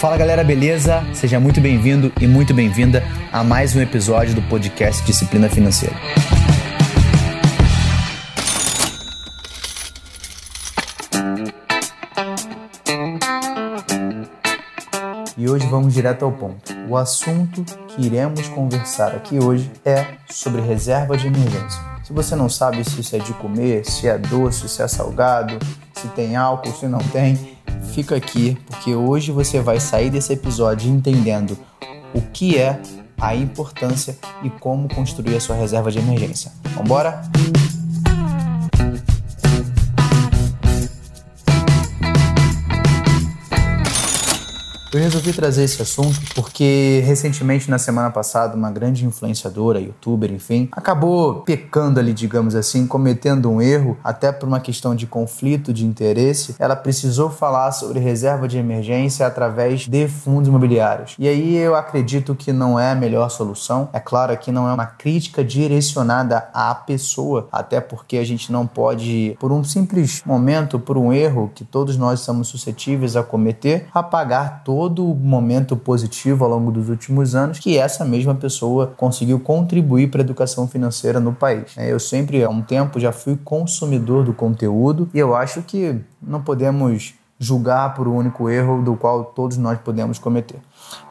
Fala galera, beleza? Seja muito bem-vindo e muito bem-vinda a mais um episódio do podcast Disciplina Financeira. E hoje vamos direto ao ponto. O assunto que iremos conversar aqui hoje é sobre reserva de emergência. Se você não sabe se isso é de comer, se é doce, se é salgado, se tem álcool, se não tem, fica aqui porque hoje você vai sair desse episódio entendendo o que é a importância e como construir a sua reserva de emergência. Vamos embora? Eu resolvi trazer esse assunto porque recentemente, na semana passada, uma grande influenciadora, youtuber, enfim, acabou pecando ali, digamos assim, cometendo um erro, até por uma questão de conflito de interesse. Ela precisou falar sobre reserva de emergência através de fundos imobiliários. E aí eu acredito que não é a melhor solução. É claro que não é uma crítica direcionada à pessoa, até porque a gente não pode, por um simples momento, por um erro que todos nós estamos suscetíveis a cometer, apagar todo todo momento positivo ao longo dos últimos anos que essa mesma pessoa conseguiu contribuir para a educação financeira no país. É, eu sempre, há um tempo, já fui consumidor do conteúdo e eu acho que não podemos julgar por um único erro do qual todos nós podemos cometer.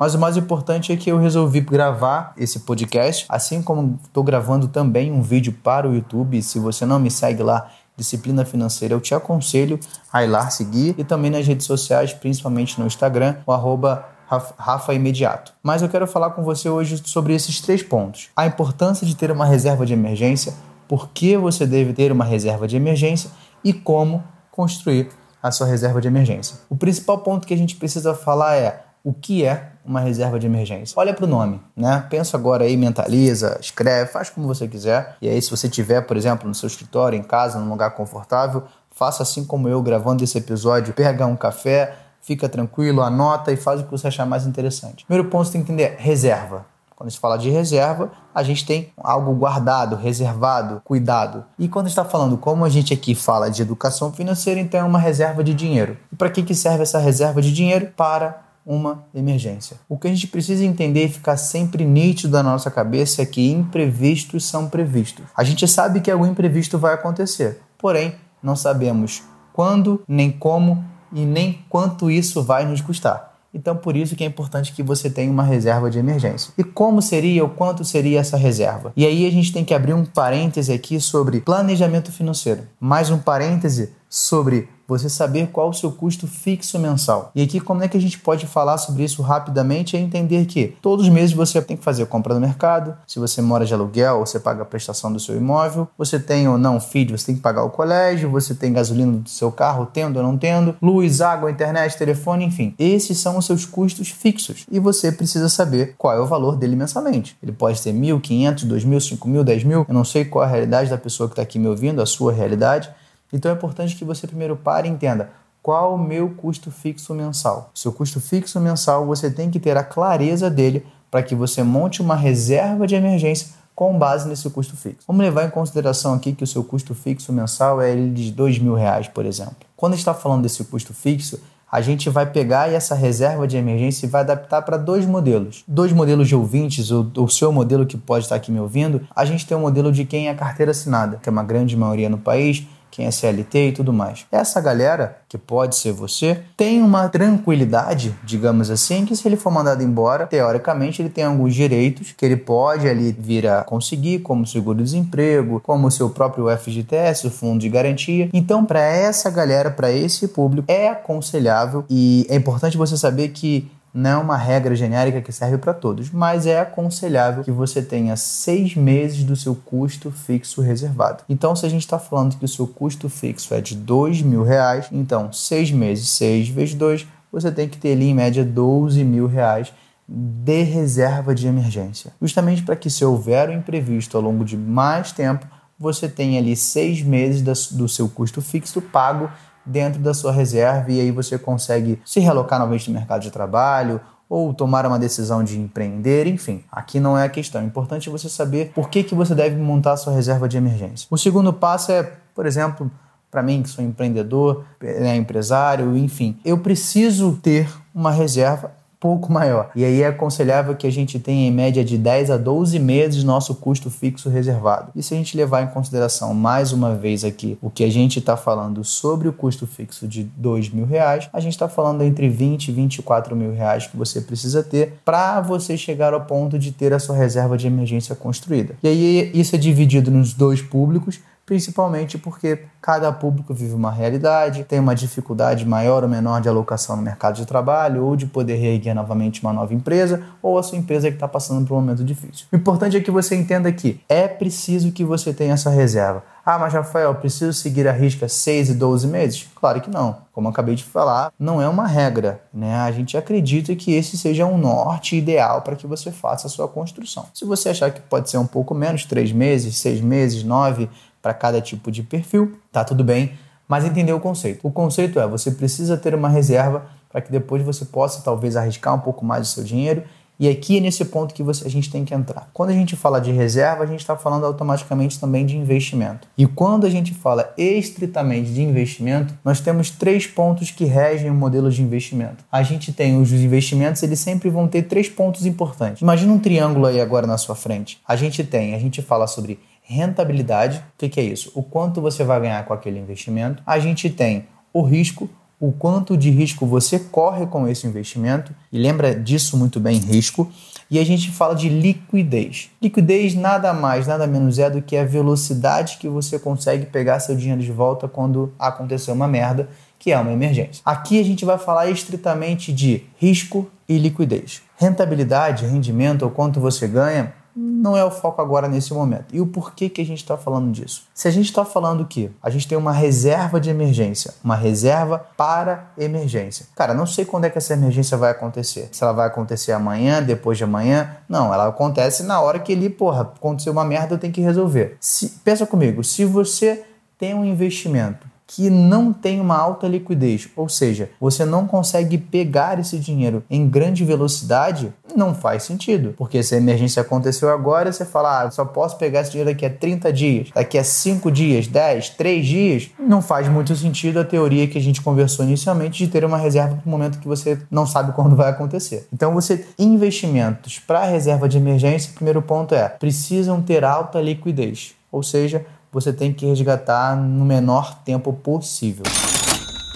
Mas o mais importante é que eu resolvi gravar esse podcast, assim como estou gravando também um vídeo para o YouTube. Se você não me segue lá, disciplina financeira, eu te aconselho a ir lá seguir e também nas redes sociais, principalmente no Instagram, o arroba Rafa Imediato. Mas eu quero falar com você hoje sobre esses três pontos. A importância de ter uma reserva de emergência, por que você deve ter uma reserva de emergência e como construir a sua reserva de emergência. O principal ponto que a gente precisa falar é o que é uma reserva de emergência. Olha para o nome, né? Pensa agora aí, mentaliza, escreve, faz como você quiser. E aí, se você tiver, por exemplo, no seu escritório, em casa, num lugar confortável, faça assim como eu gravando esse episódio. Pega um café, fica tranquilo, anota e faz o que você achar mais interessante. Primeiro ponto, você tem que entender reserva. Quando se fala de reserva, a gente tem algo guardado, reservado, cuidado. E quando está falando, como a gente aqui fala de educação financeira, então é uma reserva de dinheiro. E para que, que serve essa reserva de dinheiro? Para uma emergência. O que a gente precisa entender e ficar sempre nítido na nossa cabeça é que imprevistos são previstos. A gente sabe que algum imprevisto vai acontecer, porém não sabemos quando, nem como e nem quanto isso vai nos custar. Então, por isso que é importante que você tenha uma reserva de emergência. E como seria ou quanto seria essa reserva? E aí a gente tem que abrir um parêntese aqui sobre planejamento financeiro. Mais um parêntese sobre você saber qual o seu custo fixo mensal. E aqui, como é que a gente pode falar sobre isso rapidamente? É entender que todos os meses você tem que fazer compra no mercado. Se você mora de aluguel, você paga a prestação do seu imóvel. Você tem ou não filho, você tem que pagar o colégio. Você tem gasolina do seu carro, tendo ou não tendo, luz, água, internet, telefone, enfim. Esses são os seus custos fixos. E você precisa saber qual é o valor dele mensalmente. Ele pode ser mil, quinhentos, dois mil, cinco mil, dez mil. Eu não sei qual é a realidade da pessoa que está aqui me ouvindo, a sua realidade então é importante que você primeiro pare e entenda qual o meu custo fixo mensal. Seu custo fixo mensal, você tem que ter a clareza dele para que você monte uma reserva de emergência com base nesse custo fixo. Vamos levar em consideração aqui que o seu custo fixo mensal é de dois mil reais, por exemplo. Quando está falando desse custo fixo, a gente vai pegar essa reserva de emergência e vai adaptar para dois modelos. Dois modelos de ouvintes, o, o seu modelo que pode estar aqui me ouvindo, a gente tem o um modelo de quem é carteira assinada, que é uma grande maioria no país, quem é CLT e tudo mais. Essa galera, que pode ser você, tem uma tranquilidade, digamos assim, que se ele for mandado embora, teoricamente ele tem alguns direitos que ele pode ali vir a conseguir, como seguro-desemprego, como o seu próprio FGTS, o fundo de garantia. Então, para essa galera, para esse público, é aconselhável e é importante você saber que não é uma regra genérica que serve para todos, mas é aconselhável que você tenha seis meses do seu custo fixo reservado. Então, se a gente está falando que o seu custo fixo é de dois mil reais, então seis meses, seis vezes dois, você tem que ter ali em média 12 mil reais de reserva de emergência. Justamente para que se houver um imprevisto ao longo de mais tempo, você tenha ali seis meses do seu custo fixo pago dentro da sua reserva e aí você consegue se realocar novamente no mercado de trabalho ou tomar uma decisão de empreender, enfim. Aqui não é a questão. O importante é você saber por que, que você deve montar sua reserva de emergência. O segundo passo é, por exemplo, para mim que sou empreendedor, né, empresário, enfim, eu preciso ter uma reserva pouco maior. E aí é aconselhável que a gente tenha em média de 10 a 12 meses nosso custo fixo reservado. E se a gente levar em consideração mais uma vez aqui o que a gente está falando sobre o custo fixo de 2 mil reais, a gente está falando entre 20 e 24 mil reais que você precisa ter para você chegar ao ponto de ter a sua reserva de emergência construída. E aí isso é dividido nos dois públicos, principalmente porque cada público vive uma realidade, tem uma dificuldade maior ou menor de alocação no mercado de trabalho, ou de poder reerguer novamente uma nova empresa, ou a sua empresa que está passando por um momento difícil. O importante é que você entenda que é preciso que você tenha essa reserva. Ah, mas Rafael, preciso seguir a risca 6 e 12 meses? Claro que não. Como acabei de falar, não é uma regra. Né? A gente acredita que esse seja um norte ideal para que você faça a sua construção. Se você achar que pode ser um pouco menos, 3 meses, 6 meses, 9, para cada tipo de perfil, tá tudo bem, mas entender o conceito. O conceito é você precisa ter uma reserva para que depois você possa talvez arriscar um pouco mais o seu dinheiro. E aqui é nesse ponto que você, a gente tem que entrar. Quando a gente fala de reserva, a gente está falando automaticamente também de investimento. E quando a gente fala estritamente de investimento, nós temos três pontos que regem o modelo de investimento. A gente tem os investimentos, eles sempre vão ter três pontos importantes. Imagina um triângulo aí agora na sua frente. A gente tem, a gente fala sobre rentabilidade. O que, que é isso? O quanto você vai ganhar com aquele investimento. A gente tem o risco, o quanto de risco você corre com esse investimento, e lembra disso muito bem, risco. E a gente fala de liquidez. Liquidez nada mais, nada menos é do que a velocidade que você consegue pegar seu dinheiro de volta quando acontecer uma merda, que é uma emergência. Aqui a gente vai falar estritamente de risco e liquidez. Rentabilidade, rendimento, ou quanto você ganha, não é o foco agora nesse momento. E o porquê que a gente está falando disso? Se a gente está falando que a gente tem uma reserva de emergência, uma reserva para emergência. Cara, não sei quando é que essa emergência vai acontecer. Se ela vai acontecer amanhã, depois de amanhã. Não, ela acontece na hora que ele, porra, aconteceu uma merda, eu tenho que resolver. Se, pensa comigo, se você tem um investimento que não tem uma alta liquidez, ou seja, você não consegue pegar esse dinheiro em grande velocidade, não faz sentido. Porque se a emergência aconteceu agora, você fala, ah, só posso pegar esse dinheiro daqui a 30 dias, daqui a 5 dias, 10, 3 dias, não faz muito sentido a teoria que a gente conversou inicialmente de ter uma reserva para o momento que você não sabe quando vai acontecer. Então, você investimentos para reserva de emergência, primeiro ponto é, precisam ter alta liquidez. Ou seja, você tem que resgatar no menor tempo possível.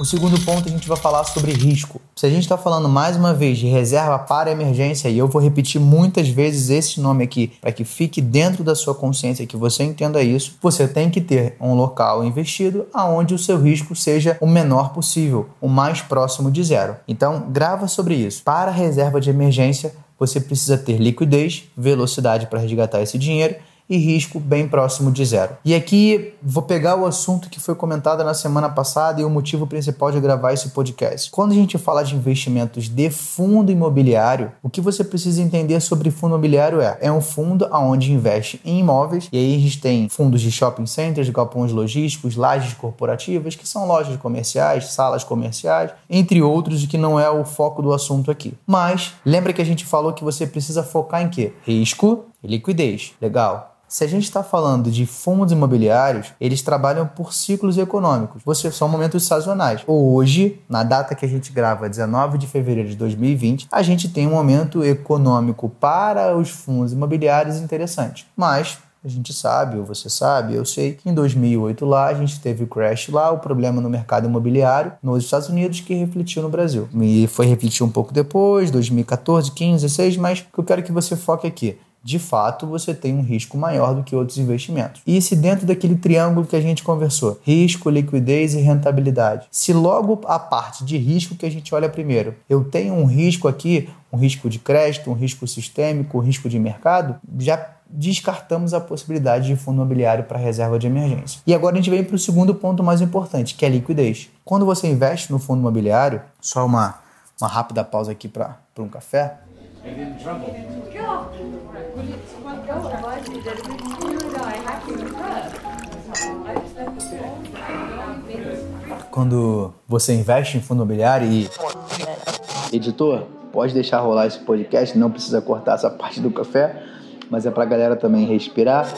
O segundo ponto a gente vai falar sobre risco. Se a gente está falando mais uma vez de reserva para emergência, e eu vou repetir muitas vezes esse nome aqui para que fique dentro da sua consciência, que você entenda isso, você tem que ter um local investido aonde o seu risco seja o menor possível, o mais próximo de zero. Então, grava sobre isso. Para reserva de emergência, você precisa ter liquidez, velocidade para resgatar esse dinheiro e risco bem próximo de zero. E aqui vou pegar o assunto que foi comentado na semana passada e o motivo principal de gravar esse podcast. Quando a gente fala de investimentos de fundo imobiliário, o que você precisa entender sobre fundo imobiliário é é um fundo onde investe em imóveis e aí a gente tem fundos de shopping centers, galpões logísticos, lajes corporativas, que são lojas comerciais, salas comerciais, entre outros, e que não é o foco do assunto aqui. Mas lembra que a gente falou que você precisa focar em quê? Risco e liquidez. Legal. Se a gente está falando de fundos imobiliários, eles trabalham por ciclos econômicos. Você são momentos sazonais. Hoje, na data que a gente grava, 19 de fevereiro de 2020, a gente tem um momento econômico para os fundos imobiliários interessante. Mas a gente sabe, ou você sabe, eu sei que em 2008 lá a gente teve o crash lá, o problema no mercado imobiliário nos Estados Unidos que refletiu no Brasil. E foi refletir um pouco depois, 2014, 15, 16, mas o que eu quero que você foque aqui de fato você tem um risco maior do que outros investimentos. E se dentro daquele triângulo que a gente conversou, risco, liquidez e rentabilidade, se logo a parte de risco que a gente olha primeiro, eu tenho um risco aqui, um risco de crédito, um risco sistêmico, um risco de mercado, já descartamos a possibilidade de fundo imobiliário para reserva de emergência. E agora a gente vem para o segundo ponto mais importante, que é a liquidez. Quando você investe no fundo imobiliário, só uma, uma rápida pausa aqui para um café. Quando você investe em fundo imobiliário e. Editor, pode deixar rolar esse podcast, não precisa cortar essa parte do café, mas é pra galera também respirar.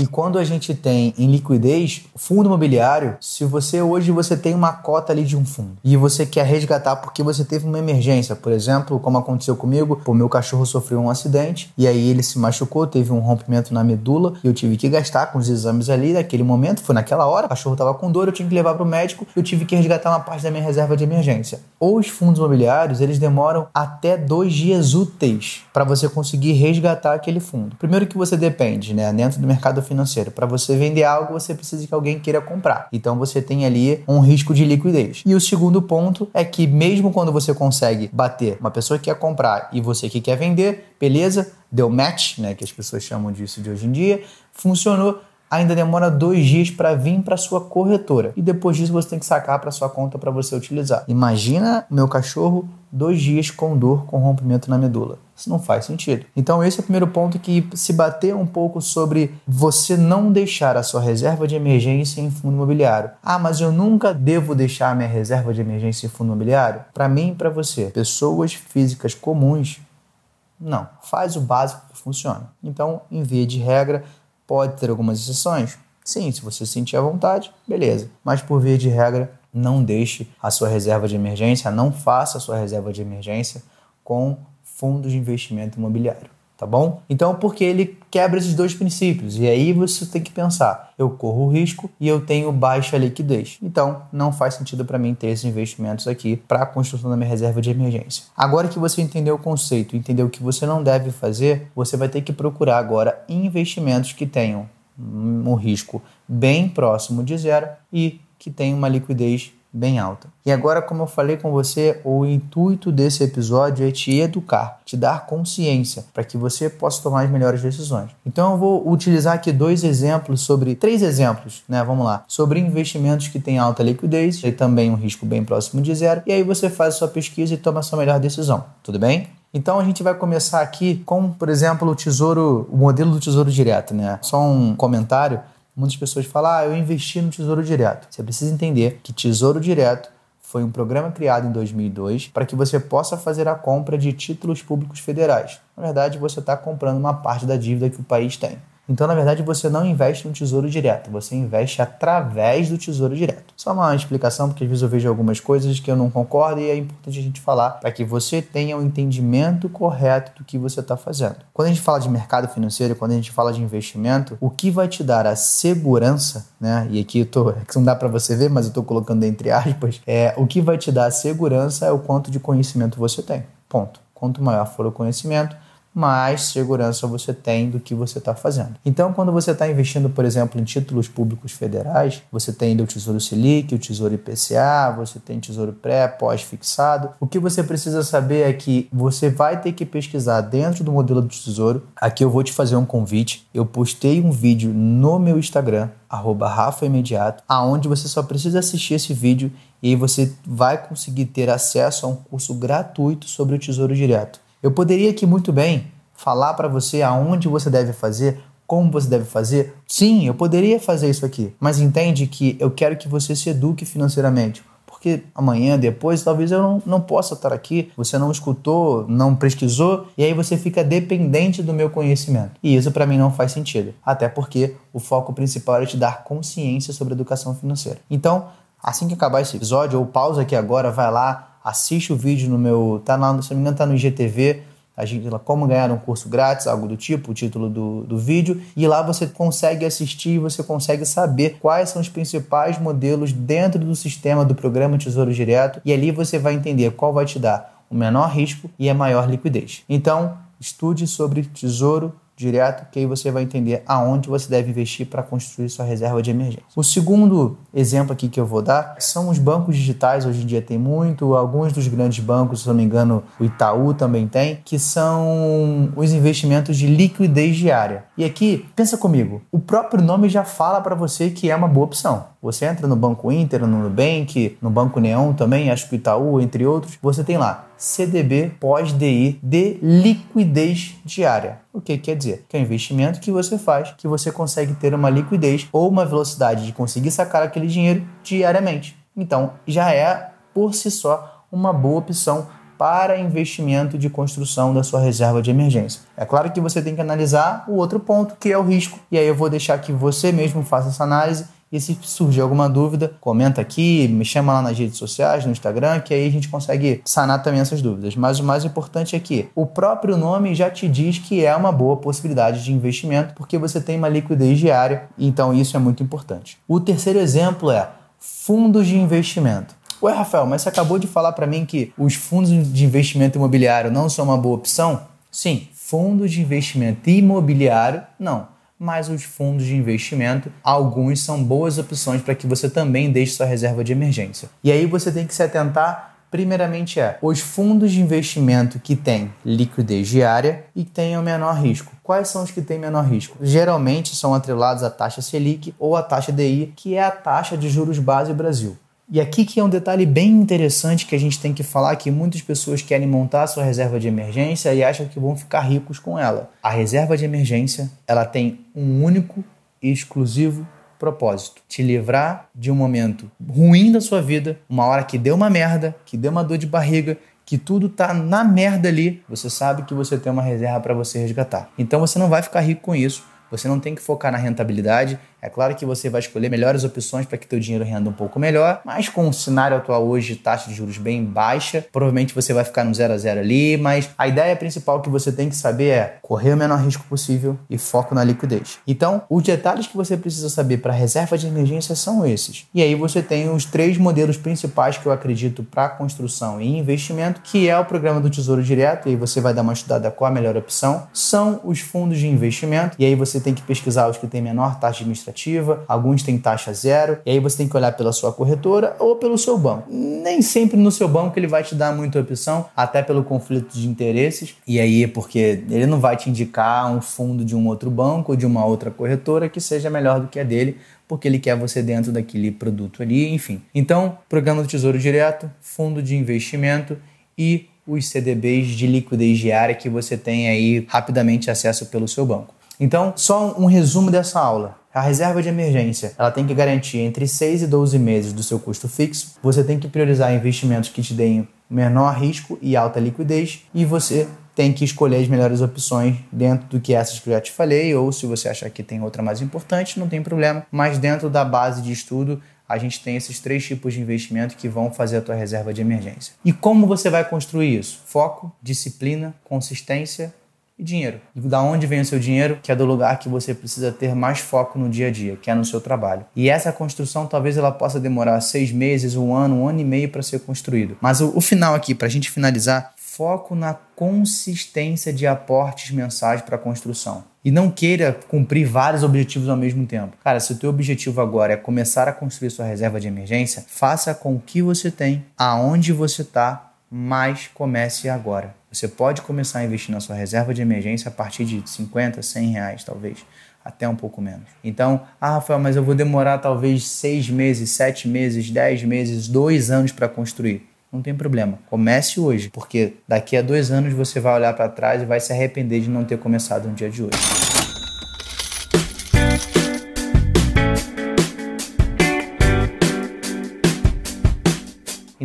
E quando a gente tem em liquidez, fundo imobiliário, se você hoje você tem uma cota ali de um fundo e você quer resgatar porque você teve uma emergência, por exemplo, como aconteceu comigo, o meu cachorro sofreu um acidente e aí ele se machucou, teve um rompimento na medula e eu tive que gastar com os exames ali naquele momento, foi naquela hora, o cachorro estava com dor, eu tinha que levar para o médico, eu tive que resgatar uma parte da minha reserva de emergência. Os fundos imobiliários, eles demoram até dois dias úteis para você conseguir resgatar aquele fundo. Primeiro que você depende, né, dentro do mercado financeiro, para você vender algo, você precisa que alguém queira comprar. Então você tem ali um risco de liquidez. E o segundo ponto é que mesmo quando você consegue bater uma pessoa que quer comprar e você que quer vender, beleza, deu match, né, que as pessoas chamam disso de hoje em dia, funcionou, ainda demora dois dias para vir para sua corretora e depois disso você tem que sacar para sua conta para você utilizar. Imagina meu cachorro dois dias com dor, com rompimento na medula. Isso não faz sentido. Então esse é o primeiro ponto que se bater um pouco sobre você não deixar a sua reserva de emergência em fundo imobiliário. Ah, mas eu nunca devo deixar a minha reserva de emergência em fundo imobiliário? Para mim e para você, pessoas físicas comuns, não. Faz o básico que funciona. Então, em via de regra, Pode ter algumas exceções? Sim, se você sentir à vontade, beleza. Mas por via de regra, não deixe a sua reserva de emergência, não faça a sua reserva de emergência com fundos de investimento imobiliário tá bom? Então, porque ele quebra esses dois princípios. E aí você tem que pensar: eu corro o risco e eu tenho baixa liquidez. Então, não faz sentido para mim ter esses investimentos aqui para a construção da minha reserva de emergência. Agora que você entendeu o conceito, entendeu o que você não deve fazer, você vai ter que procurar agora investimentos que tenham um risco bem próximo de zero e que tenham uma liquidez bem alta. E agora, como eu falei com você, o intuito desse episódio é te educar, te dar consciência para que você possa tomar as melhores decisões. Então eu vou utilizar aqui dois exemplos sobre três exemplos, né? Vamos lá, sobre investimentos que têm alta liquidez e também um risco bem próximo de zero. E aí você faz a sua pesquisa e toma a sua melhor decisão. Tudo bem? Então a gente vai começar aqui com, por exemplo, o tesouro, o modelo do tesouro direto, né? Só um comentário. Muitas pessoas falam, ah, eu investi no Tesouro Direto. Você precisa entender que Tesouro Direto foi um programa criado em 2002 para que você possa fazer a compra de títulos públicos federais. Na verdade, você está comprando uma parte da dívida que o país tem. Então, na verdade, você não investe no Tesouro Direto, você investe através do Tesouro Direto. Só uma explicação, porque às vezes eu vejo algumas coisas que eu não concordo e é importante a gente falar para que você tenha o um entendimento correto do que você está fazendo. Quando a gente fala de mercado financeiro, quando a gente fala de investimento, o que vai te dar a segurança, né? E aqui eu tô, é não dá para você ver, mas eu estou colocando entre aspas, é o que vai te dar a segurança é o quanto de conhecimento você tem. Ponto. Quanto maior for o conhecimento, mais segurança você tem do que você está fazendo. Então, quando você está investindo, por exemplo, em títulos públicos federais, você tem o Tesouro Selic, o Tesouro IPCA, você tem Tesouro Pré, pós-fixado. O que você precisa saber é que você vai ter que pesquisar dentro do modelo do Tesouro. Aqui eu vou te fazer um convite. Eu postei um vídeo no meu Instagram, arroba Rafa Imediato, aonde você só precisa assistir esse vídeo e aí você vai conseguir ter acesso a um curso gratuito sobre o Tesouro Direto. Eu poderia aqui muito bem falar para você aonde você deve fazer, como você deve fazer. Sim, eu poderia fazer isso aqui, mas entende que eu quero que você se eduque financeiramente. Porque amanhã, depois, talvez eu não, não possa estar aqui, você não escutou, não pesquisou, e aí você fica dependente do meu conhecimento. E isso para mim não faz sentido. Até porque o foco principal é te dar consciência sobre educação financeira. Então, assim que acabar esse episódio, ou pausa aqui agora, vai lá, assiste o vídeo no meu. Tá lá, se não me engano, tá no IGTV. A gente, como ganhar um curso grátis, algo do tipo, o título do, do vídeo, e lá você consegue assistir, você consegue saber quais são os principais modelos dentro do sistema do programa Tesouro Direto, e ali você vai entender qual vai te dar o menor risco e a maior liquidez. Então, estude sobre Tesouro direto, que aí você vai entender aonde você deve investir para construir sua reserva de emergência. O segundo exemplo aqui que eu vou dar são os bancos digitais, hoje em dia tem muito, alguns dos grandes bancos, se não me engano, o Itaú também tem, que são os investimentos de liquidez diária. E aqui, pensa comigo, o próprio nome já fala para você que é uma boa opção. Você entra no Banco Inter, no Nubank, no Banco Neon também, acho que o Itaú, entre outros, você tem lá CDB pós-DI de liquidez diária. O que quer dizer? Que é um investimento que você faz, que você consegue ter uma liquidez ou uma velocidade de conseguir sacar aquele dinheiro diariamente. Então, já é por si só uma boa opção para investimento de construção da sua reserva de emergência. É claro que você tem que analisar o outro ponto, que é o risco, e aí eu vou deixar que você mesmo faça essa análise e se surgir alguma dúvida, comenta aqui, me chama lá nas redes sociais, no Instagram, que aí a gente consegue sanar também essas dúvidas. Mas o mais importante é que o próprio nome já te diz que é uma boa possibilidade de investimento, porque você tem uma liquidez diária, então isso é muito importante. O terceiro exemplo é fundos de investimento. Ué, Rafael, mas você acabou de falar para mim que os fundos de investimento imobiliário não são uma boa opção? Sim, fundos de investimento imobiliário não mas os fundos de investimento, alguns são boas opções para que você também deixe sua reserva de emergência. E aí você tem que se atentar Primeiramente é os fundos de investimento que têm liquidez diária e que têm o menor risco. Quais são os que têm menor risco? Geralmente são atrelados à taxa Selic ou à taxa DI, que é a taxa de juros base Brasil. E aqui que é um detalhe bem interessante que a gente tem que falar que muitas pessoas querem montar a sua reserva de emergência e acham que vão ficar ricos com ela. A reserva de emergência, ela tem um único e exclusivo propósito: te livrar de um momento ruim da sua vida, uma hora que deu uma merda, que deu uma dor de barriga, que tudo tá na merda ali, você sabe que você tem uma reserva para você resgatar. Então você não vai ficar rico com isso. Você não tem que focar na rentabilidade, é claro que você vai escolher melhores opções para que teu dinheiro renda um pouco melhor, mas com o cenário atual hoje, taxa de juros bem baixa, provavelmente você vai ficar no zero a zero ali, mas a ideia principal que você tem que saber é correr o menor risco possível e foco na liquidez. Então, os detalhes que você precisa saber para reserva de emergência são esses. E aí você tem os três modelos principais que eu acredito para construção e investimento, que é o programa do Tesouro Direto, e aí você vai dar uma estudada qual a melhor opção, são os fundos de investimento, e aí você tem que pesquisar os que têm menor taxa de administração alguns têm taxa zero, e aí você tem que olhar pela sua corretora ou pelo seu banco. Nem sempre no seu banco ele vai te dar muita opção, até pelo conflito de interesses, e aí porque ele não vai te indicar um fundo de um outro banco ou de uma outra corretora que seja melhor do que a dele, porque ele quer você dentro daquele produto ali, enfim. Então, programa do Tesouro Direto, fundo de investimento e os CDBs de liquidez diária que você tem aí rapidamente acesso pelo seu banco. Então, só um resumo dessa aula. A reserva de emergência, ela tem que garantir entre 6 e 12 meses do seu custo fixo. Você tem que priorizar investimentos que te deem menor risco e alta liquidez e você tem que escolher as melhores opções dentro do que essas que eu já te falei, ou se você achar que tem outra mais importante, não tem problema, mas dentro da base de estudo, a gente tem esses três tipos de investimento que vão fazer a tua reserva de emergência. E como você vai construir isso? Foco, disciplina, consistência e dinheiro. Da onde vem o seu dinheiro? Que é do lugar que você precisa ter mais foco no dia a dia, que é no seu trabalho. E essa construção talvez ela possa demorar seis meses, um ano, um ano e meio para ser construído. Mas o, o final aqui, para a gente finalizar, foco na consistência de aportes mensais para a construção. E não queira cumprir vários objetivos ao mesmo tempo. Cara, se o teu objetivo agora é começar a construir sua reserva de emergência, faça com o que você tem, aonde você está, mas comece agora. Você pode começar a investir na sua reserva de emergência a partir de 50, 100 reais, talvez, até um pouco menos. Então, ah, Rafael, mas eu vou demorar talvez seis meses, sete meses, dez meses, dois anos para construir. Não tem problema. Comece hoje, porque daqui a dois anos você vai olhar para trás e vai se arrepender de não ter começado no dia de hoje.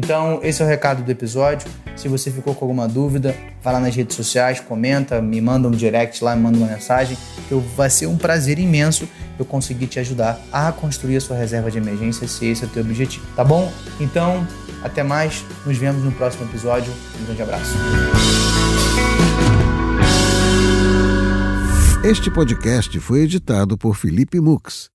Então, esse é o recado do episódio. Se você ficou com alguma dúvida, vai lá nas redes sociais, comenta, me manda um direct lá, me manda uma mensagem, que vai ser um prazer imenso eu conseguir te ajudar a construir a sua reserva de emergência, se esse é o teu objetivo, tá bom? Então, até mais, nos vemos no próximo episódio. Um grande abraço. Este podcast foi editado por Felipe Mux.